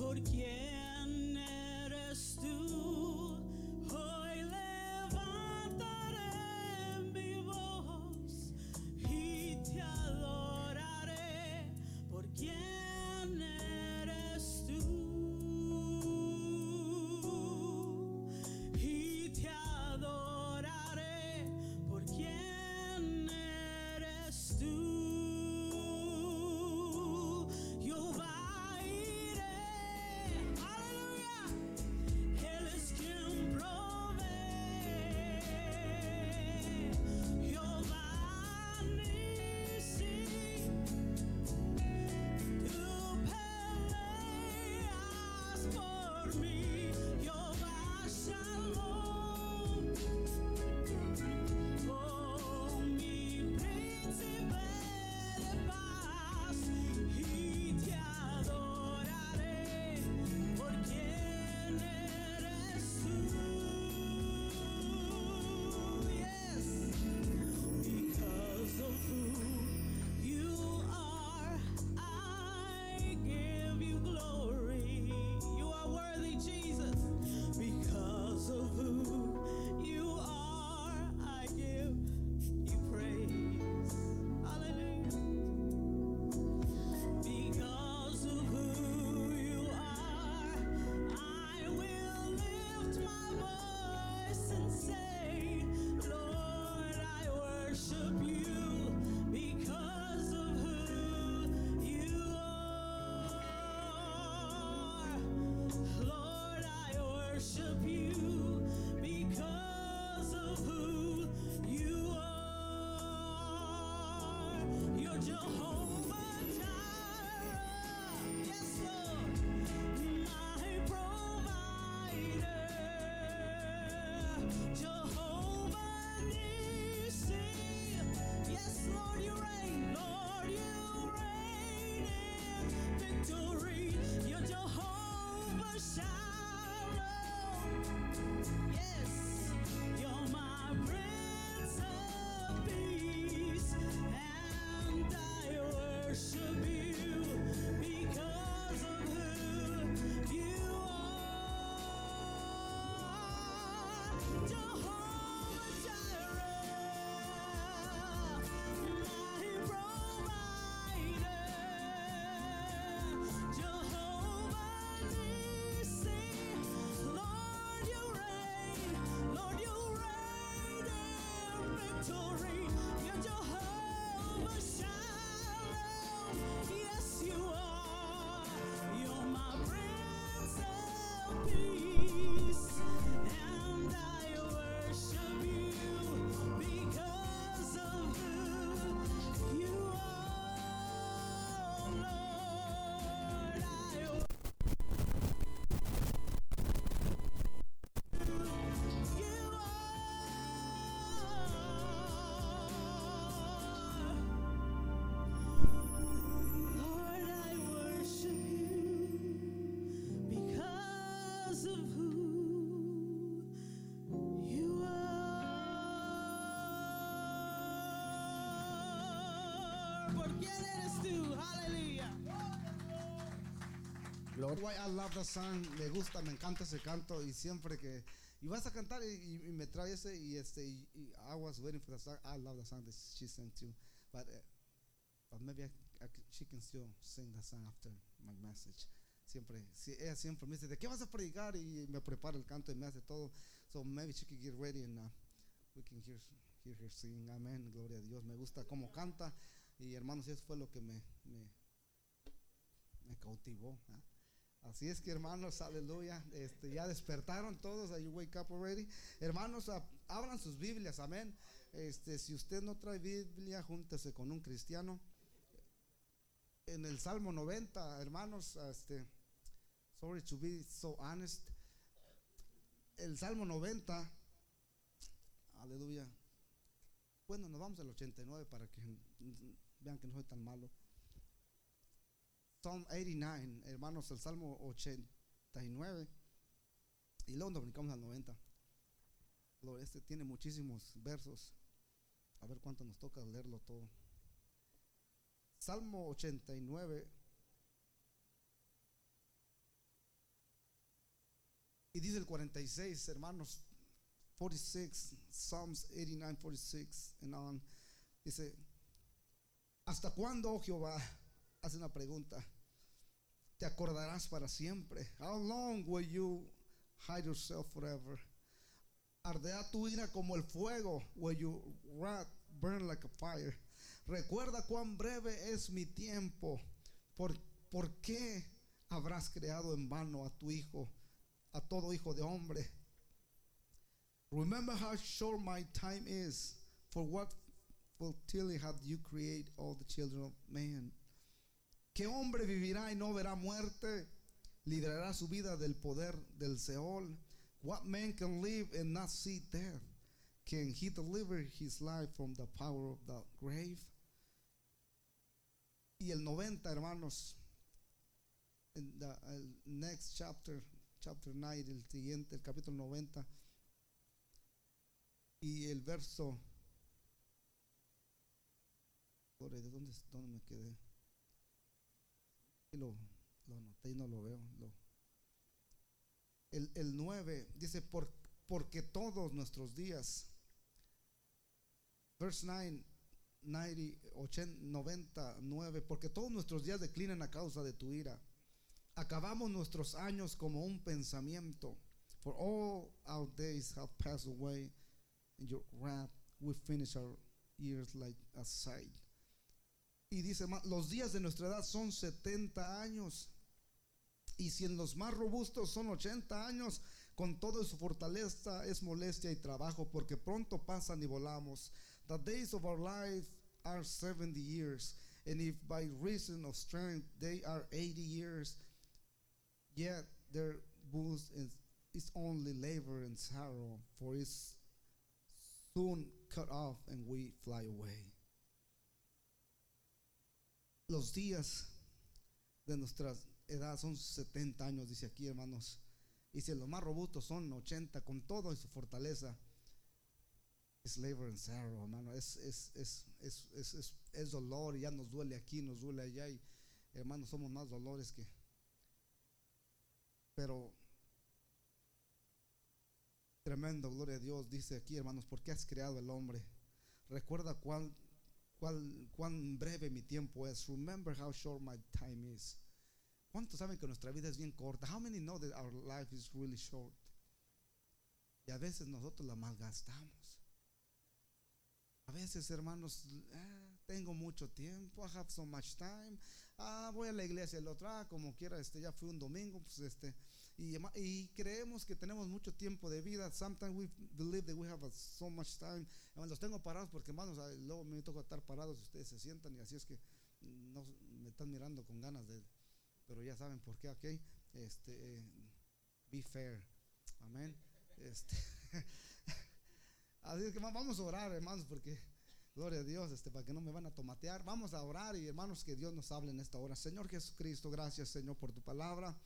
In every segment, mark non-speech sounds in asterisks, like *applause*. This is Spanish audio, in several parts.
cor que é Why I love the song, me gusta, me encanta ese canto y siempre que y vas a cantar y, me trae ese y este I was waiting for the song. I love the song that she sang too, but uh, but maybe she can still sing the song after my message. Siempre, si, ella siempre me dice, ¿de qué vas a predicar? Y me prepara el canto y me hace todo. So maybe she can get ready and uh, we can hear, hear her sing. Amén, gloria a Dios. Me gusta cómo canta y hermanos, eso fue lo que me, me, cautivó. ¿eh? Así es que hermanos, aleluya, este, ya despertaron todos, you wake up already. Hermanos, abran sus Biblias, amén. Este, si usted no trae Biblia, júntese con un cristiano. En el Salmo 90, hermanos, este, sorry to be so honest, el Salmo 90, aleluya. Bueno, nos vamos al 89 para que vean que no soy tan malo. Psalm 89, hermanos, el Salmo 89. Y luego nos brincamos al 90. Este tiene muchísimos versos. A ver cuánto nos toca leerlo todo. Salmo 89. Y dice el 46, hermanos, 46, Psalms 89, 46 and on. Dice, ¿hasta cuándo, oh Jehová? Hace una pregunta. Te acordarás para siempre. How long will you hide yourself forever? Ardeá tu ira como el fuego. Will you wrath burn like a fire? Recuerda cuán breve es mi tiempo. ¿Por, ¿Por qué habrás creado en vano a tu hijo, a todo hijo de hombre? Remember how short my time is. For what futility have you created all the children of man? ¿Qué hombre vivirá y no verá muerte? Librará su vida del poder del Seol. What man can live and not see death? Can he deliver his life from the power of the grave? Y el 90, hermanos, en the el next chapter, chapter 9, el siguiente, el capítulo 90, y el verso, ¿de dónde, dónde me quedé? Y lo, lo anoté y no lo veo. Lo, el, el 9 dice, por, porque todos nuestros días, verse 9, 90, 80, 99, porque todos nuestros días declinan a causa de tu ira. Acabamos nuestros años como un pensamiento. For all our days have passed away in your wrath. We finish our years like a sight. Y dice, los días de nuestra edad son 70 años. Y si en los más robustos son 80 años, con toda su fortaleza es molestia y trabajo, porque pronto pasan y volamos. The days of our life are 70 years, and if by reason of strength they are 80 years, yet their boost is, only labor and sorrow, for it's soon cut off and we fly away. Los días de nuestra edad son 70 años, dice aquí, hermanos. Y si los más robustos son 80, con todo y su fortaleza, es labor and sorrow, hermano. Es, es, es, es, dolor ya nos duele aquí, nos duele allá. Y hermanos, somos más dolores que. Pero tremendo, gloria a Dios, dice aquí, hermanos, ¿por qué has creado el hombre? Recuerda cuán, cuán, breve mi tiempo es. Remember how short my time is. ¿Cuántos saben que nuestra vida es bien corta? How many know that our life is really short? Y a veces nosotros la malgastamos. A veces, hermanos, ah, tengo mucho tiempo, I have so much time. Ah, voy a la iglesia el otro, ah, como quiera, este, ya fue un domingo, pues este, y, y, creemos que tenemos mucho tiempo de vida. Sometimes we believe that we have so much time. Los tengo parados porque, hermanos, luego me toca estar parados ustedes se sientan y así es que no, me están mirando con ganas de, pero ya saben por qué, ok. Este, be fair, amén. Este, *laughs* así es que vamos a orar, hermanos, porque Gloria a Dios, este, para que no me van a tomatear. Vamos a orar y hermanos, que Dios nos hable en esta hora. Señor Jesucristo, gracias Señor por tu palabra.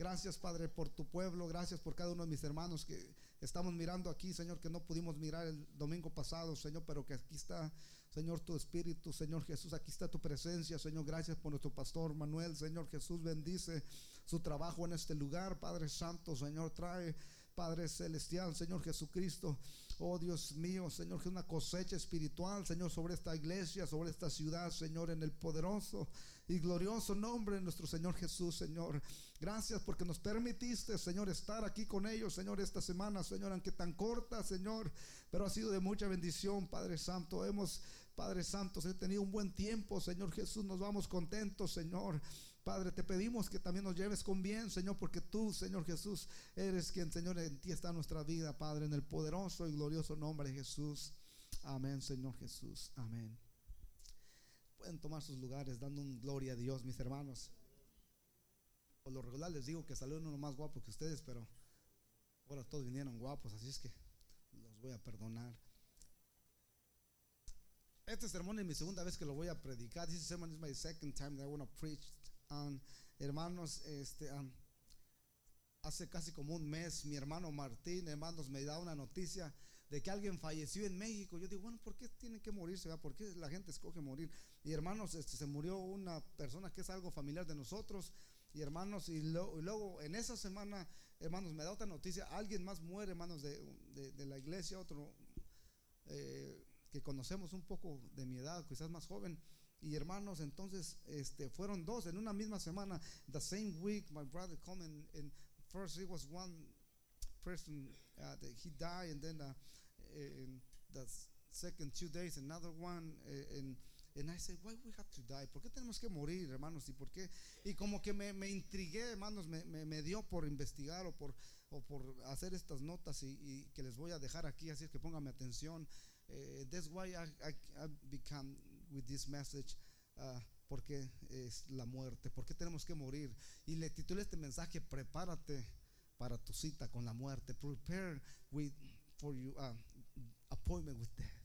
Gracias Padre por tu pueblo. Gracias por cada uno de mis hermanos que estamos mirando aquí, Señor, que no pudimos mirar el domingo pasado, Señor, pero que aquí está, Señor, tu espíritu, Señor Jesús. Aquí está tu presencia, Señor. Gracias por nuestro pastor Manuel, Señor Jesús. Bendice su trabajo en este lugar, Padre Santo, Señor. Trae Padre Celestial, Señor Jesucristo. Oh Dios mío, Señor, que una cosecha espiritual, Señor, sobre esta iglesia, sobre esta ciudad, Señor, en el poderoso y glorioso nombre de nuestro Señor Jesús, Señor. Gracias porque nos permitiste, Señor, estar aquí con ellos, Señor, esta semana, Señor, aunque tan corta, Señor, pero ha sido de mucha bendición, Padre Santo. Hemos, Padre Santo, he tenido un buen tiempo, Señor Jesús, nos vamos contentos, Señor. Padre, te pedimos que también nos lleves con bien, Señor, porque tú, Señor Jesús, eres quien, Señor, en ti está nuestra vida, Padre, en el poderoso y glorioso nombre de Jesús. Amén, Señor Jesús. Amén. Pueden tomar sus lugares dando un gloria a Dios, mis hermanos. Por lo regular les digo que salió uno más guapo que ustedes, pero ahora todos vinieron guapos, así es que los voy a perdonar. Este sermón es mi segunda vez que lo voy a predicar. This sermon is my second time that I want to preach hermanos, este, hace casi como un mes mi hermano Martín, hermanos, me da una noticia de que alguien falleció en México. Yo digo, bueno, ¿por qué tiene que morirse? ¿Por qué la gente escoge morir? Y hermanos, este, se murió una persona que es algo familiar de nosotros. Y hermanos, y, luego en esa semana, hermanos, me da otra noticia, alguien más muere, hermanos, de, de, la iglesia, otro eh, que conocemos un poco de mi edad, quizás más joven. Y hermanos, entonces este, fueron dos en una misma semana. The same week, my brother come and, first it was one person uh, that he died, and then uh, in the second two days another one, and And I said, why we have to die? ¿Por qué tenemos que morir, hermanos? ¿Y por qué? Y como que me, me intrigué, hermanos, me, me, dio por investigar o por, o por hacer estas notas y, y, que les voy a dejar aquí, así es que póngame atención. Uh, that's why I, I, I become with this message. Uh, porque es la muerte, ¿por qué tenemos que morir? Y le titulé este mensaje, prepárate para tu cita con la muerte. Prepare with, for your uh, appointment with death.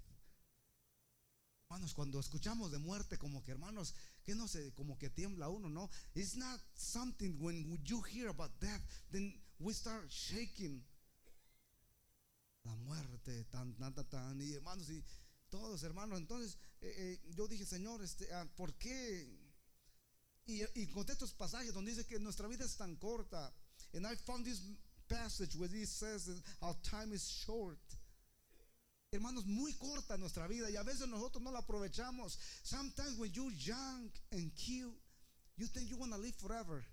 Hermanos, cuando escuchamos de muerte, como que hermanos, que no sé, como que tiembla uno, no. It's not something when you hear about death, then we start shaking. La muerte, tan, tan, tan. Y hermanos, y todos hermanos. Entonces, eh, eh, yo dije, Señor, este, ah, ¿por qué? Y, y conté estos pasajes donde dice que nuestra vida es tan corta. And I found this passage where he says that our time is short. Hermanos, muy corta nuestra vida y a veces nosotros no la aprovechamos. Sometimes when you're young and cute, you think you want to live forever.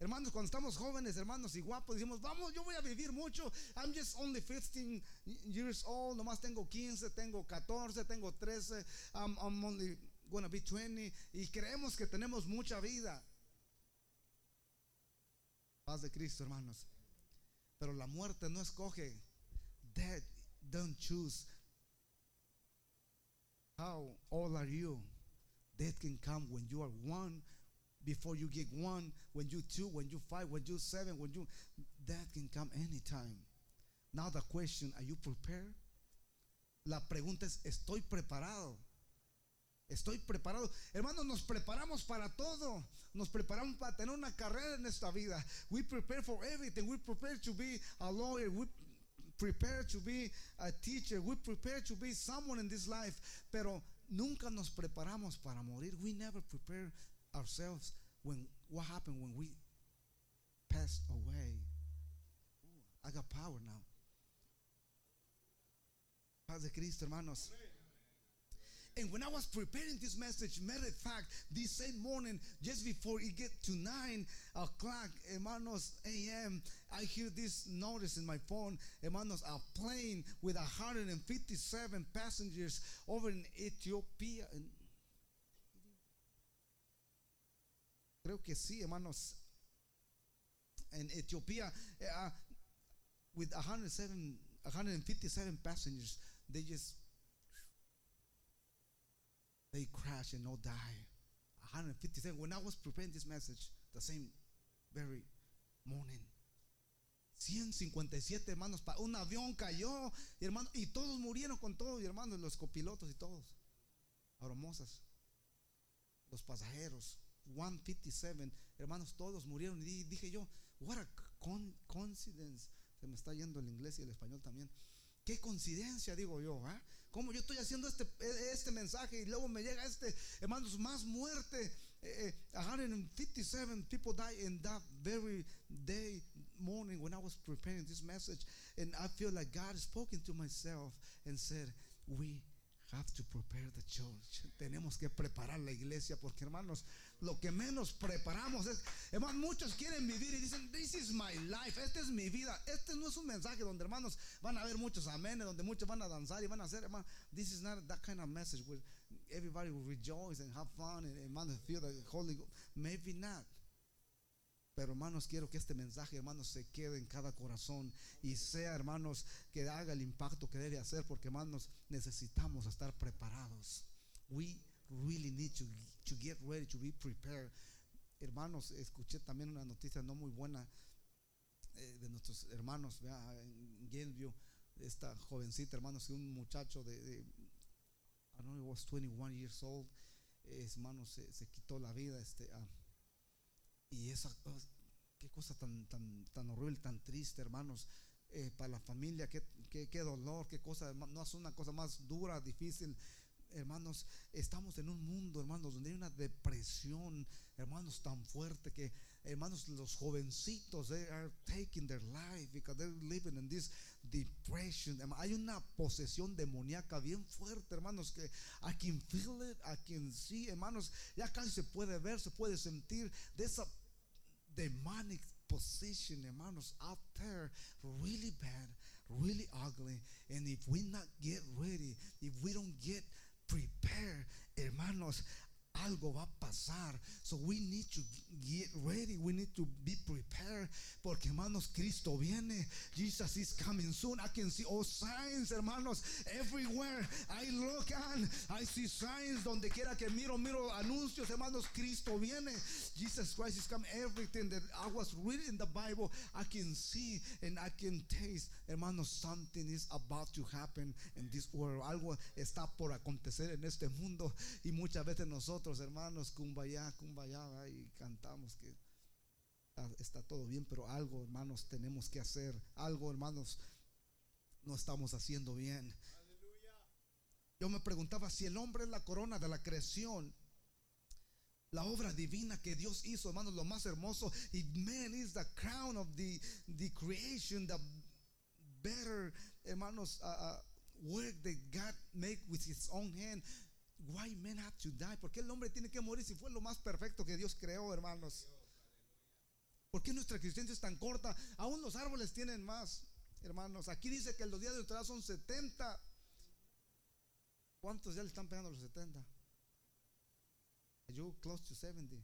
Hermanos, cuando estamos jóvenes, hermanos, y guapos, decimos, vamos, yo voy a vivir mucho. I'm just only 15 years old, nomás tengo 15, tengo 14, tengo 13, I'm, I'm only gonna be 20. Y creemos que tenemos mucha vida. Paz de Cristo, hermanos. Pero la muerte no escoge. Death don't choose. How old are you? Death can come when you are one, before you get one, when you two, when you five, when you seven, when you that can come anytime. Now the question, are you prepared? La pregunta es, ¿estoy preparado? Estoy preparado. Hermanos, nos preparamos para todo. Nos preparamos para tener una carrera en esta vida. We prepare for everything. We prepare to be a lawyer. We prepare to be a teacher. We prepare to be someone in this life. Pero nunca nos preparamos para morir. We never prepare ourselves when what happened when we passed away. Ooh, I got power now. Paz Cristo, hermanos. And when I was preparing this message, matter of fact, this same morning, just before it get to nine o'clock, hermanos, a.m., I hear this notice in my phone, hermanos, a plane with 157 passengers over in Ethiopia, Creo que sí, hermanos. En Etiopía, uh, with 107, 157 passengers, they just they crash and all die. 157. When I was preparing this message, the same very morning. 157 hermanos, un avión cayó, y hermanos, y todos murieron con todos, hermanos, los copilotos y todos, aromosas, los pasajeros. 157, hermanos, todos murieron. Y dije yo, what a coincidence. Se me está yendo el inglés y el español también. Qué coincidencia, digo yo. ¿ah? Como yo estoy haciendo este, este mensaje y luego me llega este, hermanos, más muerte. 157 eh, people die in that very day morning when I was preparing this message. And I feel like God spoken to myself and said, We have to prepare the church. Tenemos que preparar la iglesia porque hermanos, lo que menos preparamos es, hermanos, muchos quieren vivir y dicen, this is my life, esta es mi vida. Este no es un mensaje donde hermanos van a haber muchos amenes, donde muchos van a danzar y van a hacer, hermanos, this is not that kind of message where everybody will rejoice and have fun and feel the Holy Maybe not. Pero hermanos, quiero que este mensaje, hermanos, se quede en cada corazón y sea, hermanos, que haga el impacto que debe hacer, porque hermanos, necesitamos estar preparados. We really need to, to get ready, to be prepared. Hermanos, escuché también una noticia no muy buena eh, de nuestros hermanos, en Genview, esta jovencita, hermanos, un muchacho de, de I don't know, was 21 years old, hermanos, se, quitó la vida, este, y esa, qué cosa tan, tan, tan horrible, tan triste, hermanos, eh, para la familia, qué, qué, qué, dolor, qué cosa, no es una cosa más dura, difícil. Hermanos, estamos en un mundo, hermanos, donde hay una depresión, hermanos, tan fuerte que hermanos, los jovencitos, they are taking their life because they're living in this depression. Hay una posesión demoníaca bien fuerte, hermanos, que I can feel it, I can see, hermanos, ya casi se puede ver, se puede sentir de esa demonic position, hermanos, out there, really bad, really ugly. And if we not get ready, if we don't get prepared, hermanos, algo va a pasar. So we need to get ready. We need to be prepared. Porque hermanos, Cristo viene. Jesus is coming soon. I can see all signs, hermanos, everywhere. I look I see signs donde quiera que miro, miro anuncios, hermanos, Cristo viene. Jesus Christ is coming. Everything that I was reading in the Bible, I can see and I can taste, hermanos, something is about to happen in this world. Algo está por acontecer en este mundo y muchas veces nosotros hermanos, kumbaya, kumbaya, y cantamos que está todo bien, pero algo, hermanos, tenemos que hacer. Algo, hermanos, no estamos haciendo bien. Yo me preguntaba si el hombre es la corona de la creación. La obra divina que Dios hizo, hermanos, lo más hermoso. Y man is the crown of the, the creation, the better, hermanos, uh, work that God made with his own hand. Why men have to die? ¿Por qué el hombre tiene que morir si fue lo más perfecto que Dios creó, hermanos? ¿Por qué nuestra existencia es tan corta? Aún los árboles tienen más, hermanos. Aquí dice que los días de nuestra son 70. ¿Cuántos ya le están pegando los 70? Yo close to 70.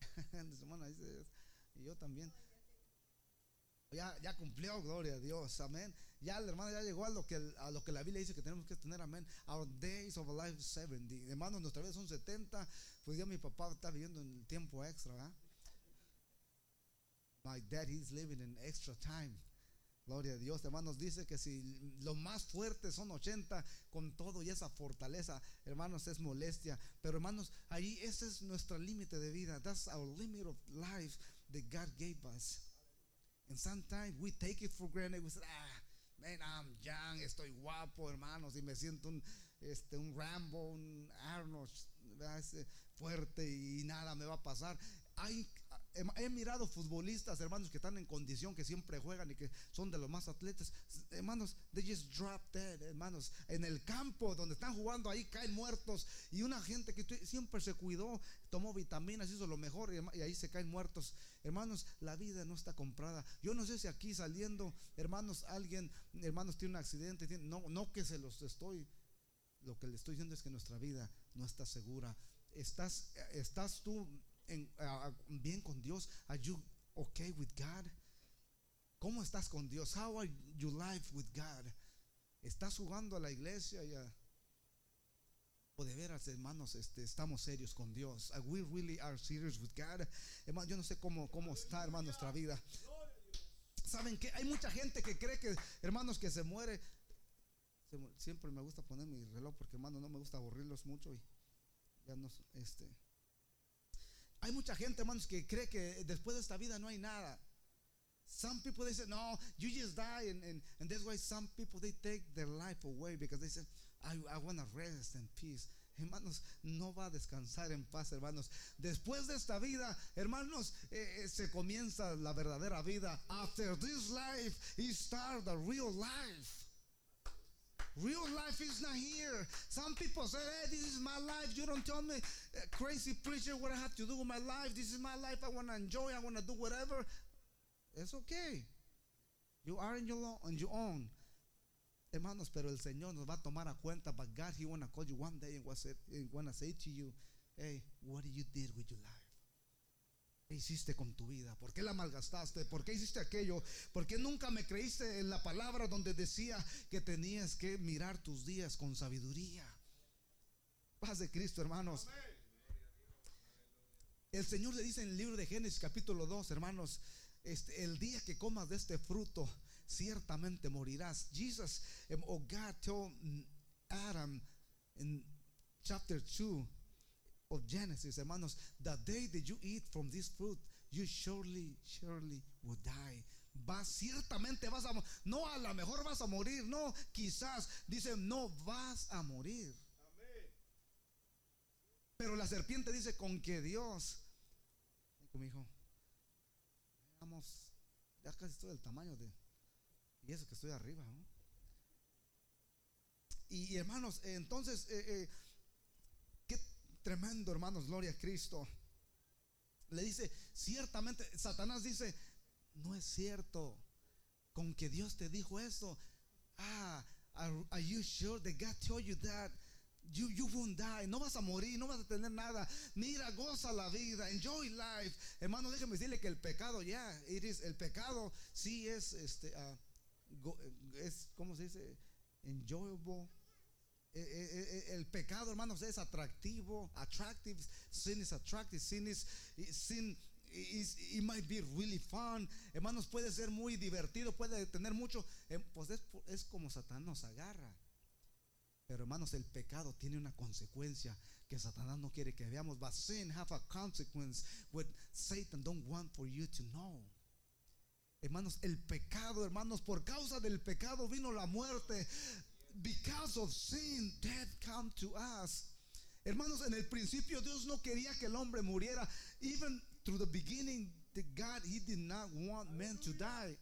*laughs* y yo también. Ya, ya cumplió, gloria a Dios, amén. Ya el hermano ya llegó a lo que a lo que la Biblia dice que tenemos que tener, amén. Our days of life 70. Hermanos, nuestra vida son 70. Pues ya mi papá está viviendo en tiempo extra. My dad, he's living in extra time. Gloria a Dios, hermanos, dice que si lo más fuerte son 80, con todo y esa fortaleza, hermanos, es molestia. Pero hermanos, ahí ese es nuestro límite de vida. That's our limit of life that God gave us. And sometimes we take it for granted. We say, ah, man, I'm young, estoy guapo, hermanos, y me siento un, este, un Rambo, un Arnold fuerte y nada me va a pasar. Hay, he mirado futbolistas, hermanos, que están en condición, que siempre juegan y que son de los más atletas. Hermanos, they just drop dead, hermanos. En el campo donde están jugando, ahí caen muertos. Y una gente que siempre se cuidó, tomó vitaminas, hizo lo mejor y, ahí se caen muertos. Hermanos, la vida no está comprada. Yo no sé si aquí saliendo, hermanos, alguien, hermanos, tiene un accidente. no, no que se los estoy. Lo que le estoy diciendo es que nuestra vida no está segura. Estás, estás tú en, bien con Dios? Are you okay with God? ¿Cómo estás con Dios? How are you life with God? ¿Estás jugando a la iglesia? O de veras, hermanos, este, estamos serios con Dios. We really are serious with God. Hermano, yo no sé cómo, cómo está, hermano, nuestra vida. ¿Saben que Hay mucha gente que cree que, hermanos, que se muere. siempre me gusta poner mi reloj porque, hermano, no me gusta aburrirlos mucho y ya no, este, hay mucha gente, hermanos, que cree que después de esta vida no hay nada. Some people they say, no, you just die, and, that's why some people they take their life away because they say, I, I want to rest in peace. Hermanos, no va a descansar en paz, hermanos. Después de esta vida, hermanos, eh, eh, se comienza la verdadera vida. After this life, is start the real life. Real life is not here. Some people say, hey, this is my life. You don't tell me, uh, crazy preacher, what I have to do with my life. This is my life. I want to enjoy. I want to do whatever. It's okay. You are in your, on your own. Hermanos, pero el Señor nos va a tomar a cuenta. But God, He want to call you one day and want to say to you, hey, what did you did with your life? ¿Qué hiciste con tu vida? ¿Por qué la malgastaste? ¿Por qué hiciste aquello? ¿Por qué nunca me creíste en la palabra donde decía que tenías que mirar tus días con sabiduría? Paz de Cristo, hermanos. El Señor le dice en el libro de Génesis capítulo 2, hermanos, este, el día que comas de este fruto, ciertamente morirás. Jesus, um, oh God told Adam in chapter 2, of Genesis, hermanos, the day that you eat from this fruit, you surely, surely will die. Vas, ciertamente vas a no a lo mejor vas a morir, no, quizás, dice, no vas a morir. Pero la serpiente dice con que Dios, con mi hijo, vamos, ya casi estoy del tamaño de, y eso que estoy arriba, ¿no? Y, hermanos, entonces, eh, eh, tremendo, hermanos, gloria a Cristo. Le dice, ciertamente, Satanás dice, no es cierto, con que Dios te dijo eso. Ah, are, you sure that God told you that? You, you won't die, no vas a morir, no vas a tener nada. Mira, goza la vida, enjoy life. Hermano, déjeme decirle que el pecado, ya, is, el pecado sí es, este, uh, es, ¿cómo se dice? Enjoyable. Eh, eh, eh, el pecado, hermanos, es atractivo. Attractive. Sin is attractive. Sin is, sin is, it might be really fun. Hermanos, puede ser muy divertido, puede tener mucho. Pues es, es como Satanás nos agarra. Pero hermanos, el pecado tiene una consecuencia que Satanás no quiere que veamos. But sin have a consequence what Satan don't want for you to know. Hermanos, el pecado, hermanos, por causa del pecado vino la muerte because of sin, death come to us. Hermanos, en el principio Dios no quería que el hombre muriera. Even through the beginning, the God, He did not want men to die.